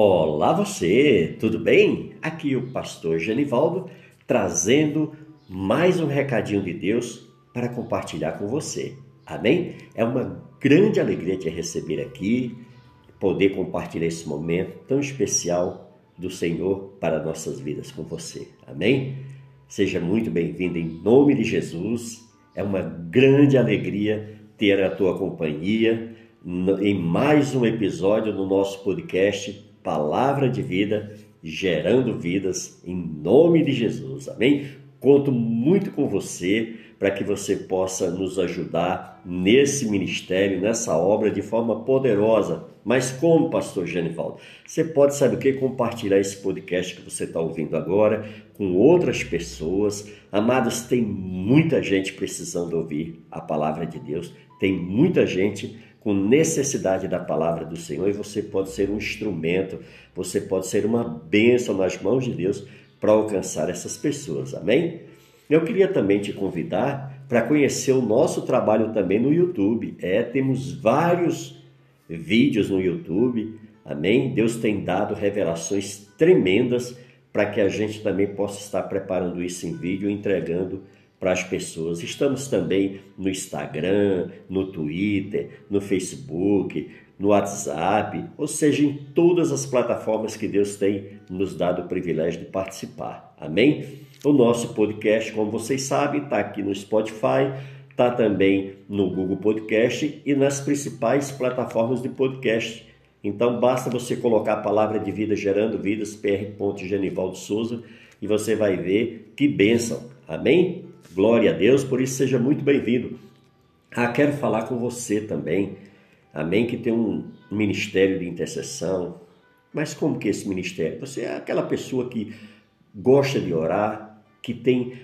Olá você, tudo bem? Aqui o pastor Genivaldo trazendo mais um recadinho de Deus para compartilhar com você. Amém? É uma grande alegria te receber aqui, poder compartilhar esse momento tão especial do Senhor para nossas vidas com você. Amém? Seja muito bem-vindo em nome de Jesus. É uma grande alegria ter a tua companhia em mais um episódio do nosso podcast palavra de vida, gerando vidas em nome de Jesus. Amém? Conto muito com você para que você possa nos ajudar nesse ministério, nessa obra de forma poderosa. Mas como, pastor Genivaldo? Você pode, sabe o que? Compartilhar esse podcast que você está ouvindo agora com outras pessoas. Amados, tem muita gente precisando ouvir a palavra de Deus. Tem muita gente com necessidade da palavra do Senhor e você pode ser um instrumento, você pode ser uma bênção nas mãos de Deus para alcançar essas pessoas. Amém? Eu queria também te convidar para conhecer o nosso trabalho também no YouTube. É, temos vários vídeos no YouTube. Amém? Deus tem dado revelações tremendas para que a gente também possa estar preparando isso em vídeo, entregando para as pessoas. Estamos também no Instagram, no Twitter, no Facebook, no WhatsApp, ou seja, em todas as plataformas que Deus tem nos dado o privilégio de participar. Amém? O nosso podcast, como vocês sabem, está aqui no Spotify, está também no Google Podcast e nas principais plataformas de podcast. Então basta você colocar a palavra de vida gerando vidas, pr. Genivaldo Souza, e você vai ver que bênção. Amém? Glória a Deus, por isso seja muito bem-vindo. Ah, quero falar com você também, amém, que tem um ministério de intercessão. Mas como que é esse ministério? Você é aquela pessoa que gosta de orar, que tem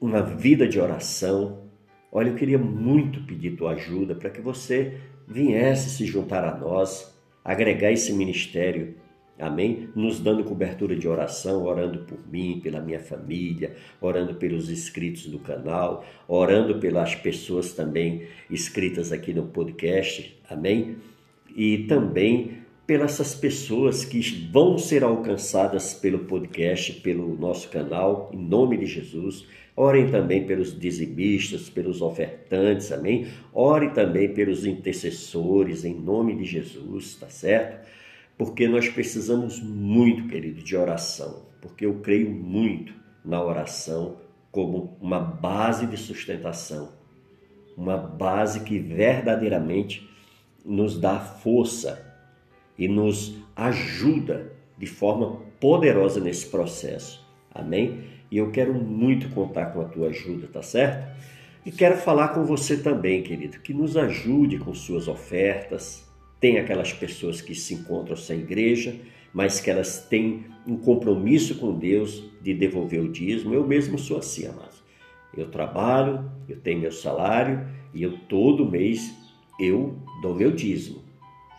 uma vida de oração. Olha, eu queria muito pedir tua ajuda para que você viesse se juntar a nós, agregar esse ministério Amém? Nos dando cobertura de oração, orando por mim, pela minha família, orando pelos inscritos do canal, orando pelas pessoas também inscritas aqui no podcast. Amém? E também pelas pessoas que vão ser alcançadas pelo podcast, pelo nosso canal, em nome de Jesus. Orem também pelos dizimistas, pelos ofertantes, amém? Ore também pelos intercessores, em nome de Jesus, tá certo? Porque nós precisamos muito, querido, de oração, porque eu creio muito na oração como uma base de sustentação, uma base que verdadeiramente nos dá força e nos ajuda de forma poderosa nesse processo. Amém? E eu quero muito contar com a tua ajuda, tá certo? E quero falar com você também, querido, que nos ajude com suas ofertas, tem aquelas pessoas que se encontram sem igreja, mas que elas têm um compromisso com Deus de devolver o dízimo. Eu mesmo sou assim, amados. Eu trabalho, eu tenho meu salário e eu todo mês eu dou meu dízimo.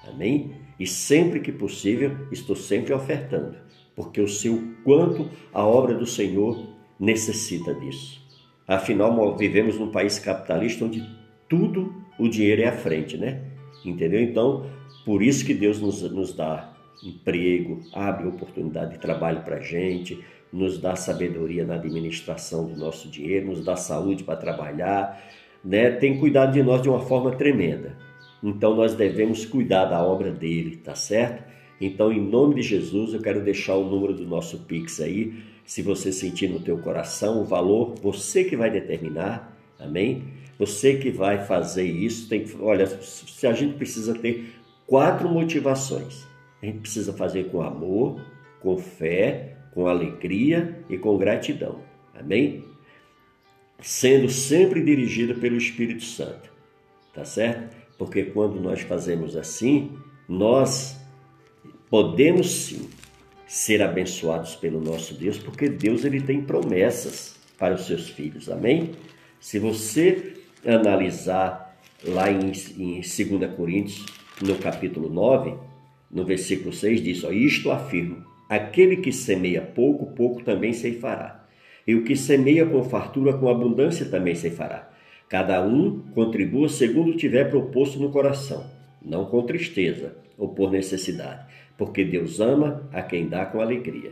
Amém? E sempre que possível, estou sempre ofertando, porque eu sei o quanto a obra do Senhor necessita disso. Afinal, vivemos num país capitalista onde tudo o dinheiro é à frente, né? Entendeu? Então, por isso que Deus nos, nos dá emprego, abre oportunidade de trabalho para a gente, nos dá sabedoria na administração do nosso dinheiro, nos dá saúde para trabalhar, né? tem cuidado de nós de uma forma tremenda. Então nós devemos cuidar da obra dele, tá certo? Então, em nome de Jesus, eu quero deixar o número do nosso Pix aí. Se você sentir no teu coração o valor, você que vai determinar, amém? Você que vai fazer isso, tem que, olha, se a gente precisa ter quatro motivações. A gente precisa fazer com amor, com fé, com alegria e com gratidão. Amém? Sendo sempre dirigido pelo Espírito Santo. Tá certo? Porque quando nós fazemos assim, nós podemos sim ser abençoados pelo nosso Deus, porque Deus ele tem promessas para os seus filhos. Amém? Se você analisar lá em, em 2 Coríntios, no capítulo 9, no versículo 6, diz: ó, Isto afirmo: aquele que semeia pouco, pouco também ceifará. E o que semeia com fartura, com abundância também ceifará. Cada um contribua segundo tiver proposto no coração, não com tristeza ou por necessidade, porque Deus ama a quem dá com alegria.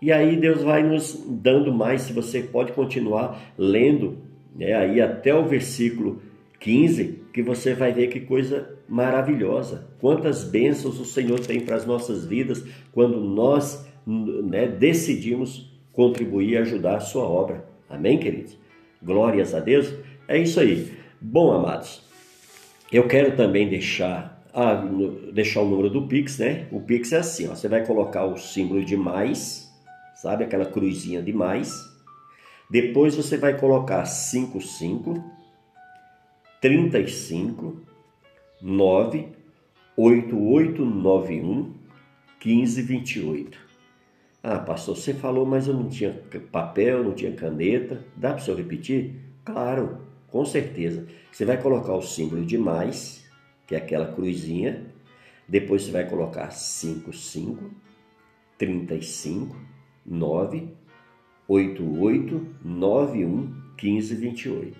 E aí Deus vai nos dando mais, se você pode continuar lendo, né, aí até o versículo 15, que você vai ver que coisa maravilhosa. Quantas bênçãos o Senhor tem para as nossas vidas quando nós né, decidimos contribuir e ajudar a sua obra. Amém, queridos? Glórias a Deus. É isso aí. Bom, amados, eu quero também deixar, ah, deixar o número do Pix, né? O Pix é assim, ó, você vai colocar o símbolo de mais, sabe? Aquela cruzinha de mais. Depois você vai colocar 55 35 9 8891 1528. Ah, pastor, você falou, mas eu não tinha papel, não tinha caneta. Dá para o senhor repetir? Claro, com certeza. Você vai colocar o símbolo de mais, que é aquela cruzinha. Depois você vai colocar 55 35 9 88 91 15 28.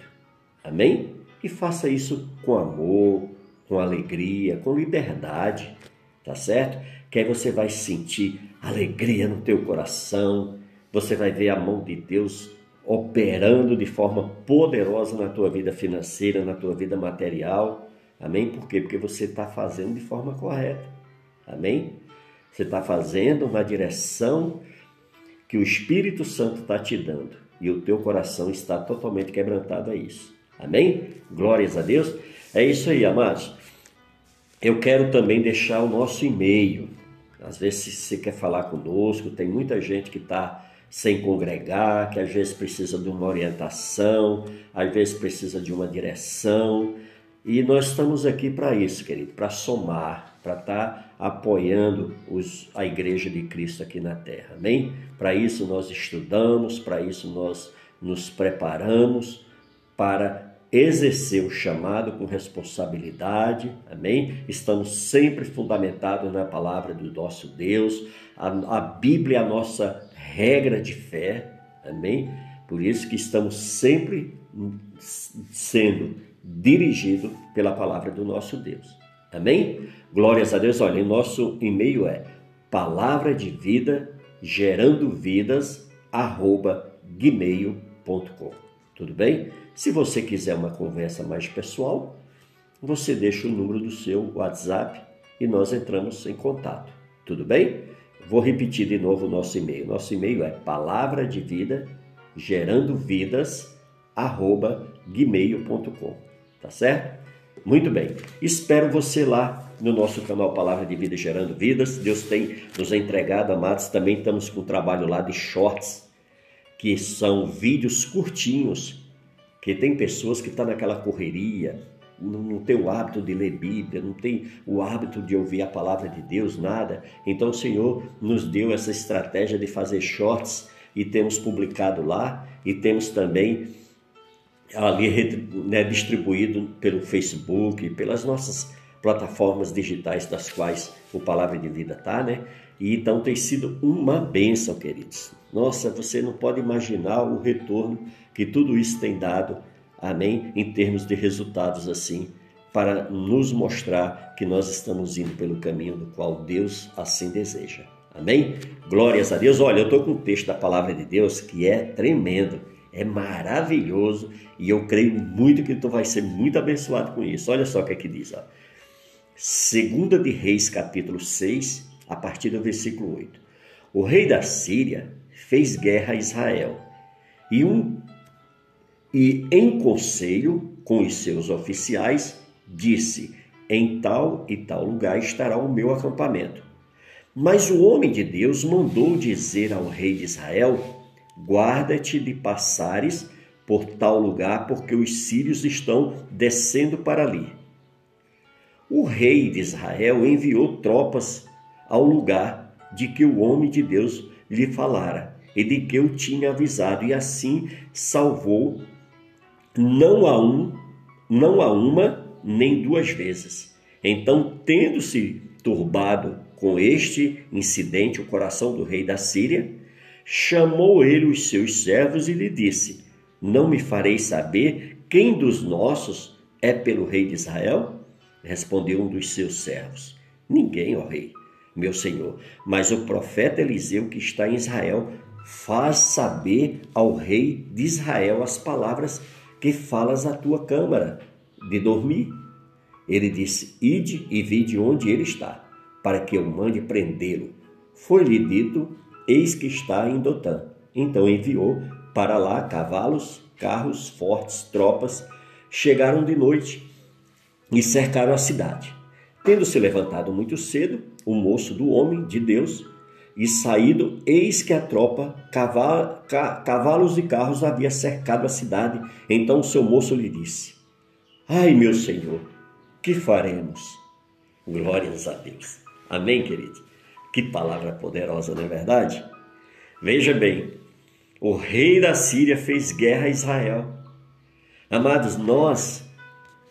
Amém? E faça isso com amor, com alegria, com liberdade, tá certo? Que aí você vai sentir alegria no teu coração, você vai ver a mão de Deus operando de forma poderosa na tua vida financeira, na tua vida material. Amém? Por quê? Porque você está fazendo de forma correta. Amém? Você está fazendo na direção que o Espírito Santo está te dando e o teu coração está totalmente quebrantado a isso. Amém? Glórias a Deus. É isso aí, amados. Eu quero também deixar o nosso e-mail. Às vezes, se você quer falar conosco, tem muita gente que está sem congregar, que às vezes precisa de uma orientação, às vezes precisa de uma direção. E nós estamos aqui para isso, querido, para somar, para estar tá apoiando os, a Igreja de Cristo aqui na Terra. Amém? Para isso nós estudamos, para isso nós nos preparamos para exercer o chamado com responsabilidade, amém? Estamos sempre fundamentados na palavra do nosso Deus, a, a Bíblia é a nossa regra de fé, amém? Por isso que estamos sempre sendo dirigidos pela palavra do nosso Deus, amém? Glórias a Deus, olha, nosso e-mail é palavra de vida gerando vidas arroba gmail.com, tudo bem? Se você quiser uma conversa mais pessoal, você deixa o número do seu WhatsApp e nós entramos em contato. Tudo bem? Vou repetir de novo o nosso e-mail. Nosso e-mail é palavra de vida gerando vidas arroba gmail.com. Tá certo? Muito bem. Espero você lá no nosso canal Palavra de Vida Gerando Vidas. Deus tem nos entregado, amados. Também estamos com o trabalho lá de shorts, que são vídeos curtinhos que tem pessoas que estão tá naquela correria, não, não tem o hábito de ler Bíblia, não tem o hábito de ouvir a palavra de Deus, nada. Então o Senhor nos deu essa estratégia de fazer shorts e temos publicado lá e temos também ali né, distribuído pelo Facebook, pelas nossas plataformas digitais das quais o Palavra de Vida está, né? E então tem sido uma bênção, queridos. Nossa, você não pode imaginar o retorno que tudo isso tem dado, amém, em termos de resultados assim, para nos mostrar que nós estamos indo pelo caminho do qual Deus assim deseja. Amém? Glórias a Deus. Olha, eu estou com um texto da palavra de Deus que é tremendo, é maravilhoso e eu creio muito que tu vai ser muito abençoado com isso. Olha só o que é que diz. Ó. Segunda de Reis, capítulo 6, a partir do versículo 8. O rei da Síria fez guerra a Israel e um e, em conselho com os seus oficiais, disse: Em tal e tal lugar estará o meu acampamento. Mas o homem de Deus mandou dizer ao rei de Israel: Guarda-te de passares por tal lugar, porque os sírios estão descendo para ali. O rei de Israel enviou tropas ao lugar de que o homem de Deus lhe falara e de que eu tinha avisado, e assim salvou não há um, não há uma nem duas vezes. Então, tendo-se turbado com este incidente o coração do rei da Síria, chamou ele os seus servos e lhe disse: Não me farei saber quem dos nossos é pelo rei de Israel? Respondeu um dos seus servos: Ninguém, ó rei, meu senhor, mas o profeta Eliseu que está em Israel faz saber ao rei de Israel as palavras que falas à tua câmara de dormir. Ele disse: Ide e vide onde ele está, para que eu mande prendê-lo. Foi-lhe dito: Eis que está em Dotã. Então enviou para lá cavalos, carros fortes, tropas. Chegaram de noite e cercaram a cidade. Tendo se levantado muito cedo, o moço do homem de Deus e saído, eis que a tropa, cavalos e carros havia cercado a cidade. Então o seu moço lhe disse: Ai, meu senhor, que faremos? Glórias a Deus. Amém, querido? Que palavra poderosa, não é verdade? Veja bem, o rei da Síria fez guerra a Israel. Amados, nós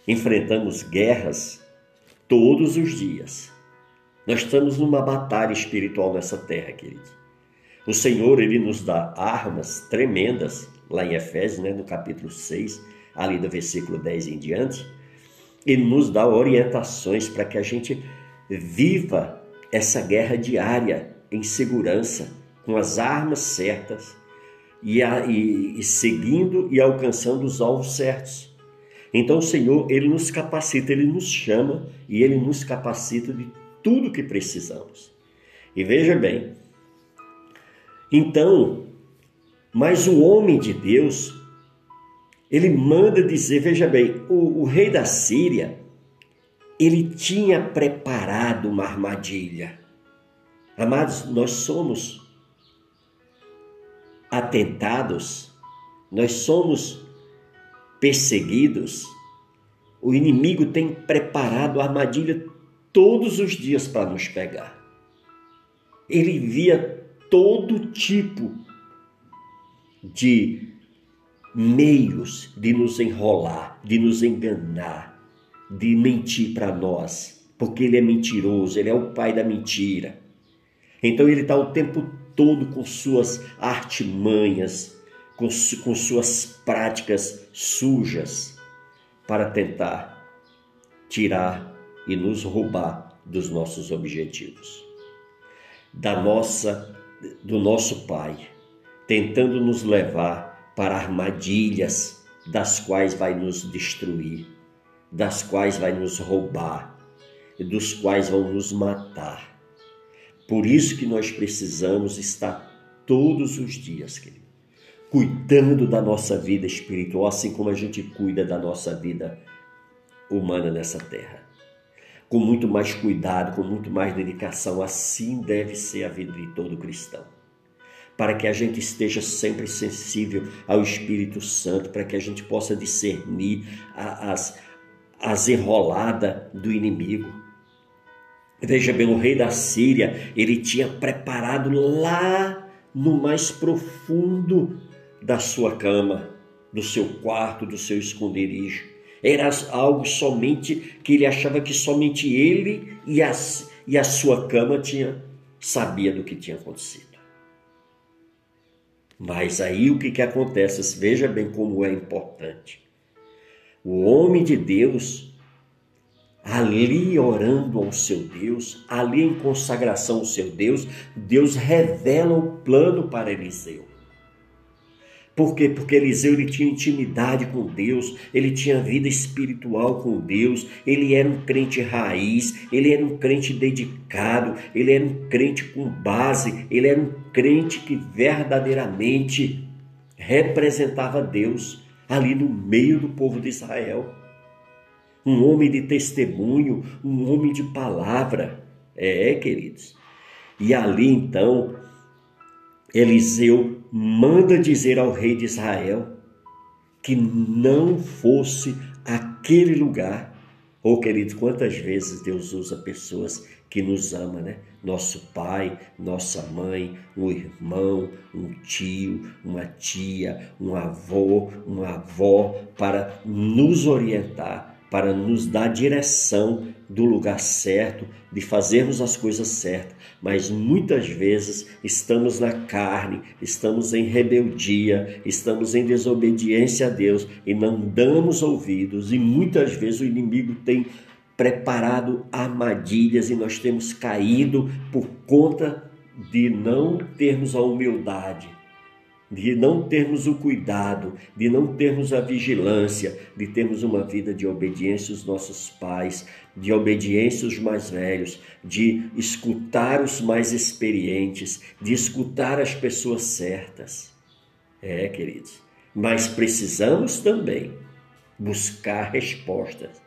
enfrentamos guerras todos os dias. Nós estamos numa batalha espiritual nessa terra, querido. O Senhor, ele nos dá armas tremendas, lá em Efésios, né, no capítulo 6, ali do versículo 10 em diante. Ele nos dá orientações para que a gente viva essa guerra diária em segurança, com as armas certas e, a, e, e seguindo e alcançando os alvos certos. Então o Senhor, Ele nos capacita, Ele nos chama e Ele nos capacita de tudo que precisamos. E veja bem, então, mas o homem de Deus, ele manda dizer, veja bem, o, o rei da Síria, ele tinha preparado uma armadilha. Amados, nós somos atentados, nós somos perseguidos. O inimigo tem preparado armadilha todos os dias para nos pegar. Ele via todo tipo de meios de nos enrolar, de nos enganar, de mentir para nós, porque ele é mentiroso, ele é o pai da mentira. Então ele está o tempo todo com suas artimanhas, com, com suas práticas sujas, para tentar tirar e nos roubar dos nossos objetivos, da nossa, do nosso Pai, tentando nos levar para armadilhas das quais vai nos destruir, das quais vai nos roubar, e dos quais vão nos matar. Por isso que nós precisamos estar todos os dias, querido, cuidando da nossa vida espiritual, assim como a gente cuida da nossa vida humana nessa terra com muito mais cuidado, com muito mais dedicação. Assim deve ser a vida de todo cristão. Para que a gente esteja sempre sensível ao Espírito Santo, para que a gente possa discernir as, as enroladas do inimigo. Veja bem, o rei da Síria, ele tinha preparado lá no mais profundo da sua cama, do seu quarto, do seu esconderijo era algo somente que ele achava que somente ele e a, e a sua cama tinha sabia do que tinha acontecido. Mas aí o que, que acontece? Veja bem como é importante. O homem de Deus, ali orando ao seu Deus, ali em consagração ao seu Deus, Deus revela o plano para Eliseu. Por quê? Porque Eliseu ele tinha intimidade com Deus, ele tinha vida espiritual com Deus, ele era um crente raiz, ele era um crente dedicado, ele era um crente com base, ele era um crente que verdadeiramente representava Deus ali no meio do povo de Israel. Um homem de testemunho, um homem de palavra. É, queridos. E ali então, Eliseu manda dizer ao rei de Israel que não fosse aquele lugar. Oh, querido, quantas vezes Deus usa pessoas que nos ama, né? Nosso pai, nossa mãe, um irmão, um tio, uma tia, um avô, uma avó, para nos orientar para nos dar direção do lugar certo, de fazermos as coisas certas, mas muitas vezes estamos na carne, estamos em rebeldia, estamos em desobediência a Deus e não damos ouvidos, e muitas vezes o inimigo tem preparado armadilhas e nós temos caído por conta de não termos a humildade, de não termos o cuidado, de não termos a vigilância, de termos uma vida de obediência aos nossos pais, de obediência aos mais velhos, de escutar os mais experientes, de escutar as pessoas certas. É, queridos, mas precisamos também buscar respostas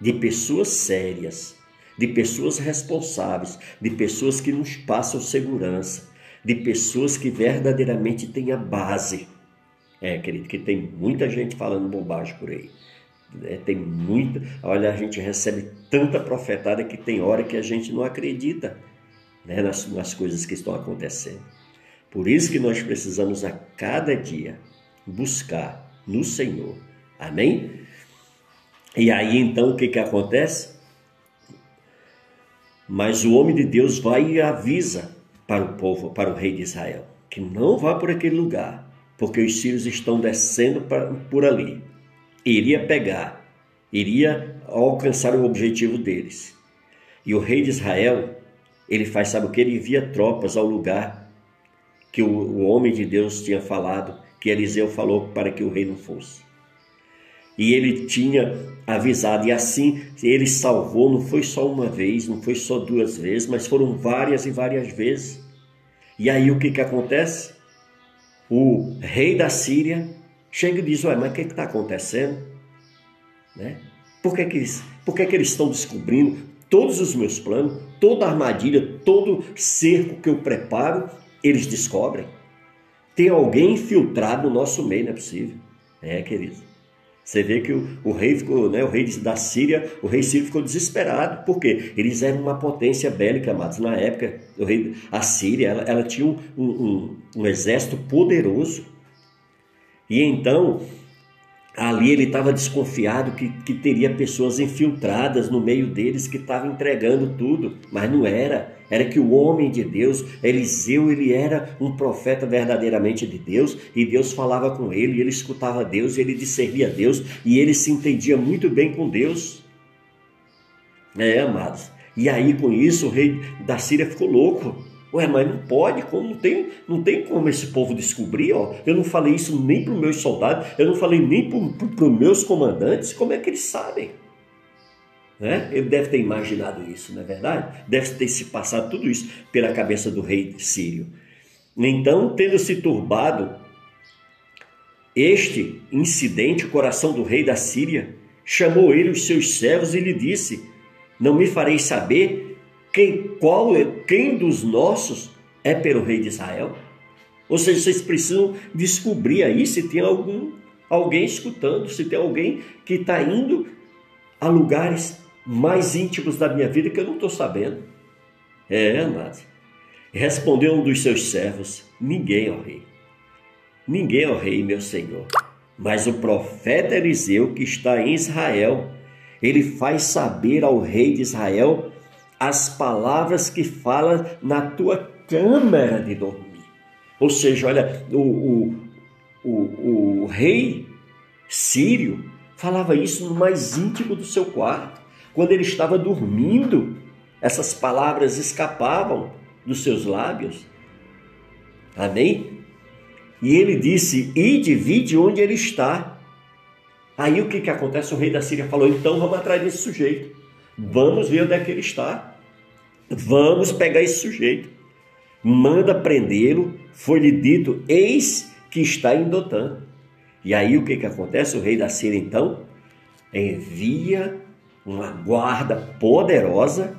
de pessoas sérias, de pessoas responsáveis, de pessoas que nos passam segurança, de pessoas que verdadeiramente têm a base. É, querido, que tem muita gente falando bobagem por aí. É, tem muita. Olha, a gente recebe tanta profetada que tem hora que a gente não acredita né, nas, nas coisas que estão acontecendo. Por isso que nós precisamos a cada dia buscar no Senhor. Amém? E aí então o que, que acontece? Mas o homem de Deus vai e avisa para o povo, para o rei de Israel, que não vá por aquele lugar, porque os sírios estão descendo por ali. Iria pegar, iria alcançar o objetivo deles. E o rei de Israel, ele faz, sabe o que? Ele envia tropas ao lugar que o, o homem de Deus tinha falado, que Eliseu falou para que o rei não fosse. E ele tinha avisado, e assim ele salvou, não foi só uma vez, não foi só duas vezes, mas foram várias e várias vezes. E aí o que, que acontece? O rei da Síria chega e diz: Ué, mas o que está acontecendo? Né? Por, que, que, eles, por que, que eles estão descobrindo todos os meus planos, toda armadilha, todo cerco que eu preparo? Eles descobrem. Tem alguém infiltrado no nosso meio, não é possível. É, querido. Você vê que o, o, rei ficou, né, o rei da Síria, o rei sírio ficou desesperado, porque eles eram uma potência bélica, amados. Na época, o rei, a Síria, ela, ela tinha um, um, um exército poderoso. E então, ali ele estava desconfiado que, que teria pessoas infiltradas no meio deles que estavam entregando tudo, mas não era era que o homem de Deus, Eliseu, ele era um profeta verdadeiramente de Deus, e Deus falava com ele, e ele escutava Deus, e ele discernia Deus, e ele se entendia muito bem com Deus. É, amados. E aí com isso o rei da Síria ficou louco. Ué, mas não pode, como não tem, não tem como esse povo descobrir, ó. Eu não falei isso nem para os meus soldados, eu não falei nem para os meus comandantes, como é que eles sabem? Né? Ele deve ter imaginado isso, não é verdade? Deve ter se passado tudo isso pela cabeça do rei sírio. Então, tendo se turbado este incidente, o coração do rei da Síria chamou ele os seus servos e lhe disse: Não me farei saber quem, qual, é, quem dos nossos é pelo rei de Israel? Ou seja, vocês precisam descobrir aí se tem algum alguém escutando, se tem alguém que está indo a lugares mais íntimos da minha vida que eu não estou sabendo. É, amado. Respondeu um dos seus servos: Ninguém, ó rei. Ninguém, ó rei, meu senhor. Mas o profeta Eliseu, que está em Israel, ele faz saber ao rei de Israel as palavras que fala na tua câmara de dormir. Ou seja, olha, o, o, o, o rei sírio falava isso no mais íntimo do seu quarto. Quando ele estava dormindo, essas palavras escapavam dos seus lábios. Amém? E ele disse: e divide onde ele está. Aí o que, que acontece? O rei da Síria falou: então vamos atrás desse sujeito. Vamos ver onde é que ele está. Vamos pegar esse sujeito. Manda prendê-lo. Foi-lhe dito: eis que está em Dotã. E aí o que, que acontece? O rei da Síria então envia uma guarda poderosa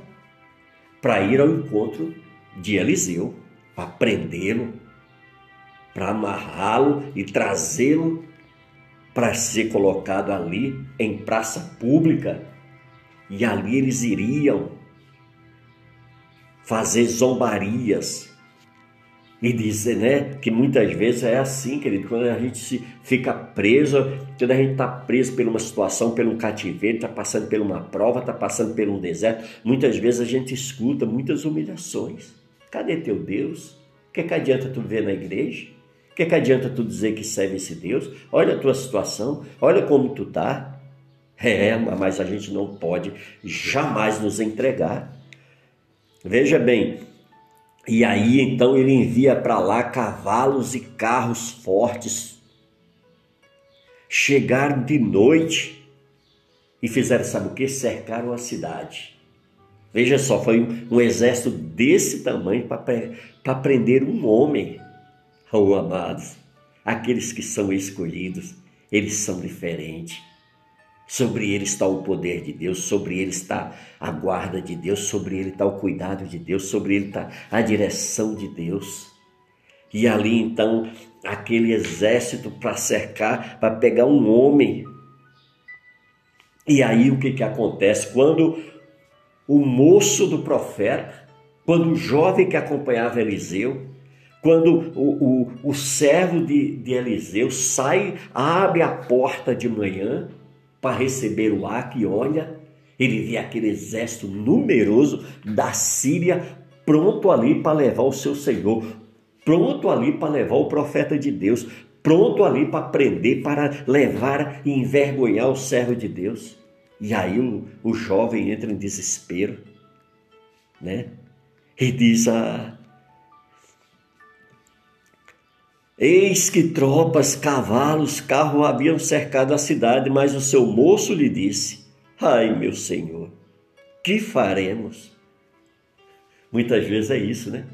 para ir ao encontro de Eliseu, para prendê-lo, para amarrá-lo e trazê-lo para ser colocado ali em praça pública. E ali eles iriam fazer zombarias, e dizer, né, que muitas vezes é assim, querido, quando a gente se fica preso, quando a gente está preso por uma situação, pelo cativeiro, está passando por uma prova, está passando por um deserto, muitas vezes a gente escuta muitas humilhações. Cadê teu Deus? O que, é que adianta tu ver na igreja? O que, é que adianta tu dizer que serve esse Deus? Olha a tua situação, olha como tu está. É, mas a gente não pode jamais nos entregar. Veja bem, e aí então ele envia para lá cavalos e carros fortes. Chegaram de noite e fizeram, sabe o que? Cercaram a cidade. Veja só, foi um, um exército desse tamanho para prender um homem. Oh, amados, aqueles que são escolhidos, eles são diferentes. Sobre ele está o poder de Deus, sobre ele está a guarda de Deus, sobre ele está o cuidado de Deus, sobre ele está a direção de Deus. E ali então, aquele exército para cercar, para pegar um homem. E aí o que, que acontece? Quando o moço do profeta, quando o jovem que acompanhava Eliseu, quando o, o, o servo de, de Eliseu sai, abre a porta de manhã, para receber o arco e olha, ele vê aquele exército numeroso da Síria pronto ali para levar o seu Senhor, pronto ali para levar o profeta de Deus, pronto ali para prender, para levar e envergonhar o servo de Deus. E aí o, o jovem entra em desespero, né? E diz: ah, Eis que tropas, cavalos, carros haviam cercado a cidade, mas o seu moço lhe disse: Ai, meu senhor, que faremos? Muitas vezes é isso, né?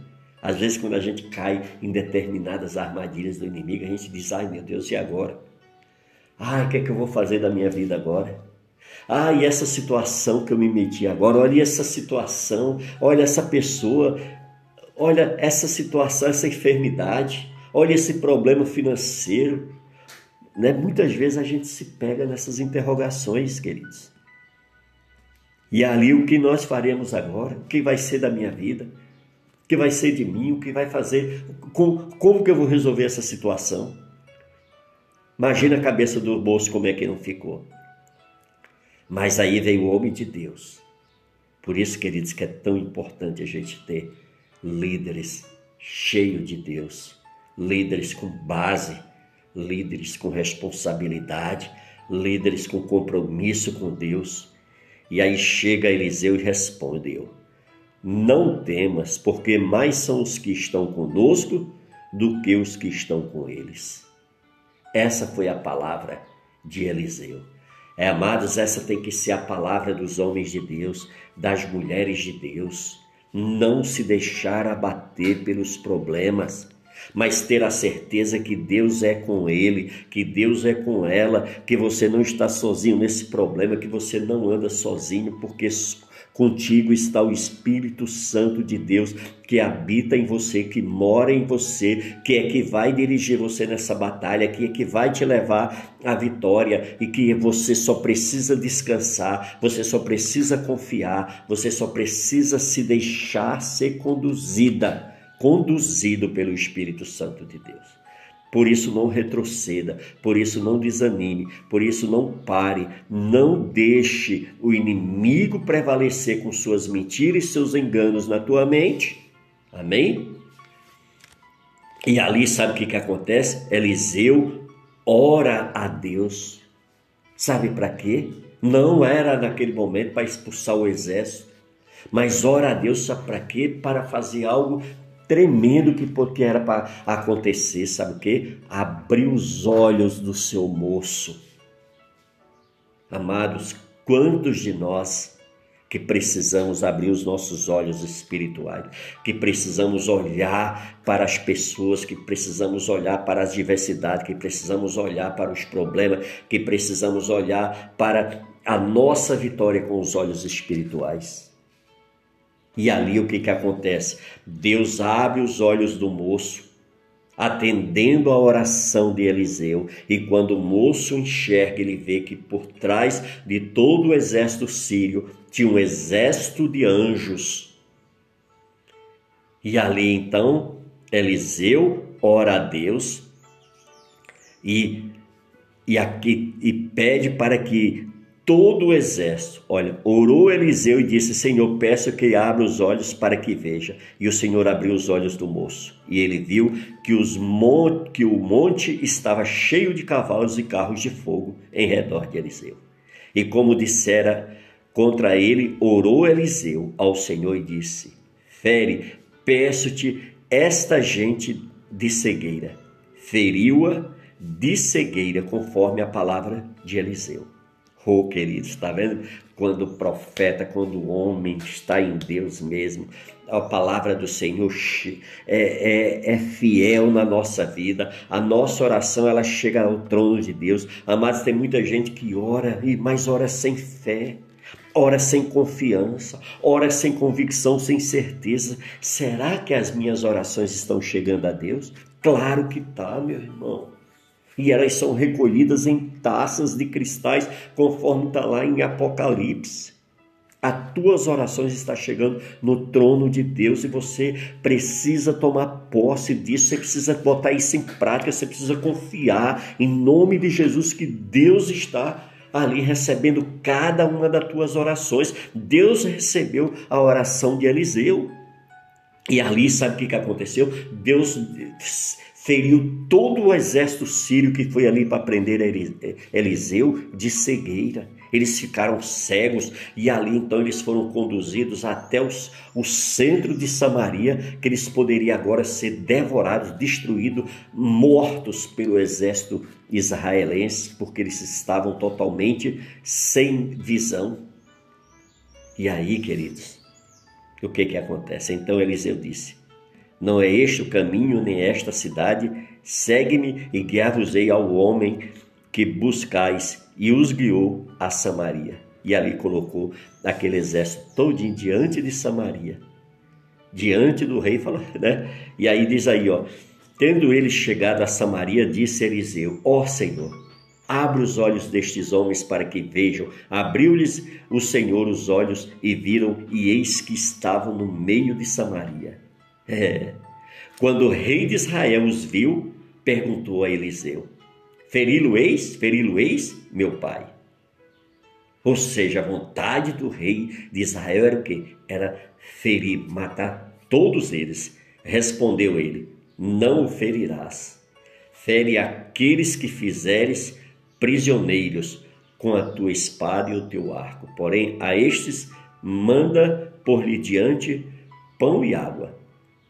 Às vezes, quando a gente cai em determinadas armadilhas do inimigo, a gente diz: Ai, meu Deus, e agora? Ai, o que é que eu vou fazer da minha vida agora? Ah, e essa situação que eu me meti agora, olha essa situação, olha essa pessoa, olha essa situação, essa enfermidade. Olha esse problema financeiro. Né? Muitas vezes a gente se pega nessas interrogações, queridos. E ali o que nós faremos agora? O que vai ser da minha vida? O que vai ser de mim? O que vai fazer? Como, como que eu vou resolver essa situação? Imagina a cabeça do moço como é que não ficou. Mas aí veio o homem de Deus. Por isso, queridos, que é tão importante a gente ter líderes cheios de Deus, líderes com base, líderes com responsabilidade, líderes com compromisso com Deus. E aí chega Eliseu e respondeu: Não temas, porque mais são os que estão conosco do que os que estão com eles. Essa foi a palavra de Eliseu. É, amados, essa tem que ser a palavra dos homens de Deus, das mulheres de Deus. Não se deixar abater pelos problemas, mas ter a certeza que Deus é com ele, que Deus é com ela, que você não está sozinho nesse problema, que você não anda sozinho, porque contigo está o Espírito Santo de Deus que habita em você, que mora em você, que é que vai dirigir você nessa batalha, que é que vai te levar à vitória e que você só precisa descansar, você só precisa confiar, você só precisa se deixar ser conduzida conduzido pelo Espírito Santo de Deus. Por isso não retroceda, por isso não desanime, por isso não pare, não deixe o inimigo prevalecer com suas mentiras e seus enganos na tua mente. Amém? E ali sabe o que, que acontece? Eliseu ora a Deus. Sabe para quê? Não era naquele momento para expulsar o exército, mas ora a Deus sabe para quê? Para fazer algo tremendo que, que era para acontecer, sabe o que? Abrir os olhos do seu moço. Amados, quantos de nós que precisamos abrir os nossos olhos espirituais, que precisamos olhar para as pessoas, que precisamos olhar para as diversidades, que precisamos olhar para os problemas, que precisamos olhar para a nossa vitória com os olhos espirituais. E ali o que, que acontece? Deus abre os olhos do moço, atendendo a oração de Eliseu, e quando o moço enxerga, ele vê que por trás de todo o exército sírio tinha um exército de anjos. E ali então Eliseu ora a Deus e, e, aqui, e pede para que todo o exército. Olha, orou Eliseu e disse: Senhor, peço que abra os olhos para que veja. E o Senhor abriu os olhos do moço. E ele viu que, mon... que o monte estava cheio de cavalos e carros de fogo em redor de Eliseu. E como dissera contra ele, orou Eliseu ao Senhor e disse: Fere, peço-te esta gente de cegueira. Feriu-a de cegueira, conforme a palavra de Eliseu. Oh, queridos, está vendo? Quando o profeta, quando o homem está em Deus mesmo, a palavra do Senhor é, é, é, fiel na nossa vida, a nossa oração ela chega ao trono de Deus. Amados, tem muita gente que ora, mas ora sem fé, ora sem confiança, ora sem convicção, sem certeza. Será que as minhas orações estão chegando a Deus? Claro que tá, meu irmão e elas são recolhidas em taças de cristais, conforme está lá em Apocalipse. As tuas orações estão chegando no trono de Deus e você precisa tomar posse disso, você precisa botar isso em prática, você precisa confiar em nome de Jesus que Deus está ali recebendo cada uma das tuas orações. Deus recebeu a oração de Eliseu. E ali, sabe o que, aconteceu? Deus feriu todo o exército sírio que foi ali para prender Eliseu de cegueira. Eles ficaram cegos e ali então eles foram conduzidos até os, o centro de Samaria, que eles poderiam agora ser devorados, destruídos, mortos pelo exército israelense, porque eles estavam totalmente sem visão. E aí, queridos, o que que acontece? Então Eliseu disse: não é este o caminho, nem esta cidade. Segue-me e guiar-vos-ei ao homem que buscais. E os guiou a Samaria. E ali colocou aquele exército todo diante de Samaria. Diante do rei, fala, né? E aí diz aí, ó. Tendo ele chegado a Samaria, disse Eliseu: Ó oh, Senhor, abre os olhos destes homens para que vejam. Abriu-lhes o Senhor os olhos e viram, e eis que estavam no meio de Samaria é. Quando o rei de Israel os viu, perguntou a Eliseu: Feri-lo-eis? Feri-lo-eis, meu pai? Ou seja, a vontade do rei de Israel era o quê? Era ferir, matar todos eles. Respondeu ele: Não o ferirás. Fere aqueles que fizeres prisioneiros com a tua espada e o teu arco. Porém, a estes manda por-lhe diante pão e água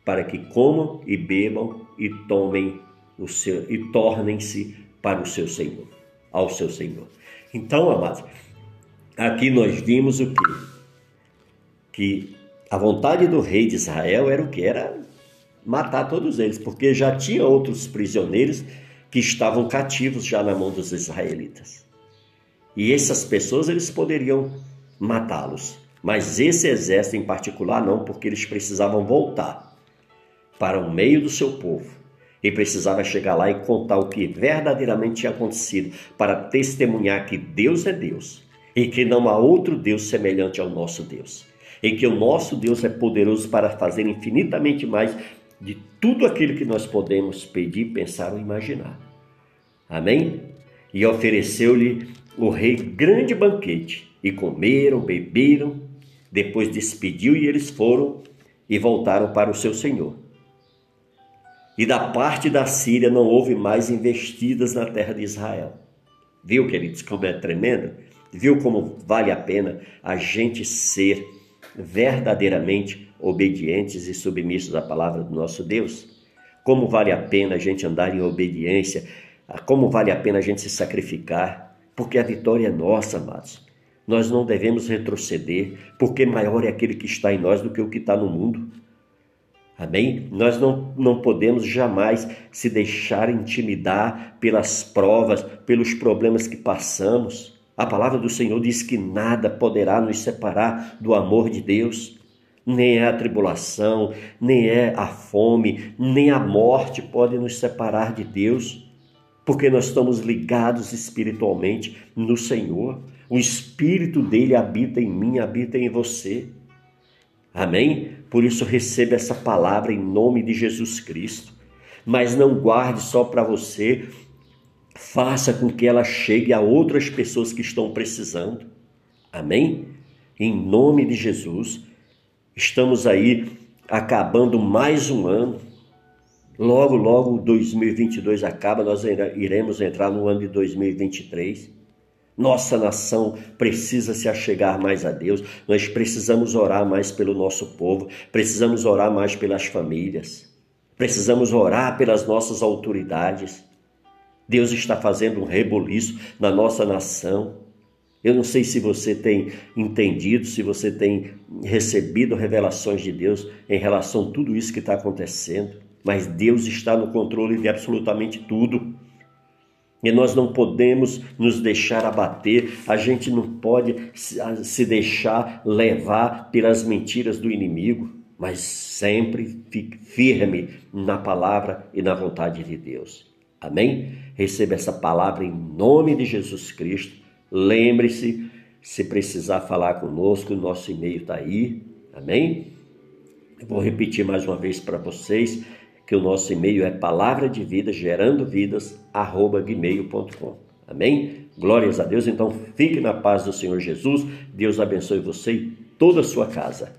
para que comam e bebam e tomem o seu e tornem-se para o seu Senhor, ao seu Senhor. Então, amados, aqui nós vimos o que que a vontade do rei de Israel era o que era matar todos eles, porque já tinha outros prisioneiros que estavam cativos já na mão dos israelitas. E essas pessoas eles poderiam matá-los, mas esse exército em particular não, porque eles precisavam voltar para o meio do seu povo. E precisava chegar lá e contar o que verdadeiramente tinha acontecido, para testemunhar que Deus é Deus e que não há outro Deus semelhante ao nosso Deus. E que o nosso Deus é poderoso para fazer infinitamente mais de tudo aquilo que nós podemos pedir, pensar ou imaginar. Amém? E ofereceu-lhe o rei grande banquete, e comeram, beberam, depois despediu e eles foram e voltaram para o seu senhor. E da parte da Síria não houve mais investidas na terra de Israel. Viu, queridos, como é tremendo? Viu como vale a pena a gente ser verdadeiramente obedientes e submissos à palavra do nosso Deus? Como vale a pena a gente andar em obediência? Como vale a pena a gente se sacrificar? Porque a vitória é nossa, amados. Nós não devemos retroceder, porque maior é aquele que está em nós do que o que está no mundo. Amém? Nós não, não podemos jamais se deixar intimidar pelas provas, pelos problemas que passamos. A palavra do Senhor diz que nada poderá nos separar do amor de Deus. Nem é a tribulação, nem é a fome, nem a morte pode nos separar de Deus, porque nós estamos ligados espiritualmente no Senhor. O Espírito dele habita em mim, habita em você. Amém? Por isso receba essa palavra em nome de Jesus Cristo. Mas não guarde só para você, faça com que ela chegue a outras pessoas que estão precisando. Amém? Em nome de Jesus, estamos aí acabando mais um ano. Logo, logo 2022 acaba, nós iremos entrar no ano de 2023. Nossa nação precisa se achegar mais a Deus. Nós precisamos orar mais pelo nosso povo, precisamos orar mais pelas famílias, precisamos orar pelas nossas autoridades. Deus está fazendo um reboliço na nossa nação. Eu não sei se você tem entendido, se você tem recebido revelações de Deus em relação a tudo isso que está acontecendo, mas Deus está no controle de absolutamente tudo. E nós não podemos nos deixar abater, a gente não pode se deixar levar pelas mentiras do inimigo, mas sempre fique firme na palavra e na vontade de Deus. Amém? Receba essa palavra em nome de Jesus Cristo. Lembre-se, se precisar falar conosco, o nosso e-mail está aí. Amém? Eu vou repetir mais uma vez para vocês que o nosso e-mail é palavra de vida gerando vidas arroba gmail.com. Amém? Glórias a Deus. Então fique na paz do Senhor Jesus. Deus abençoe você e toda a sua casa.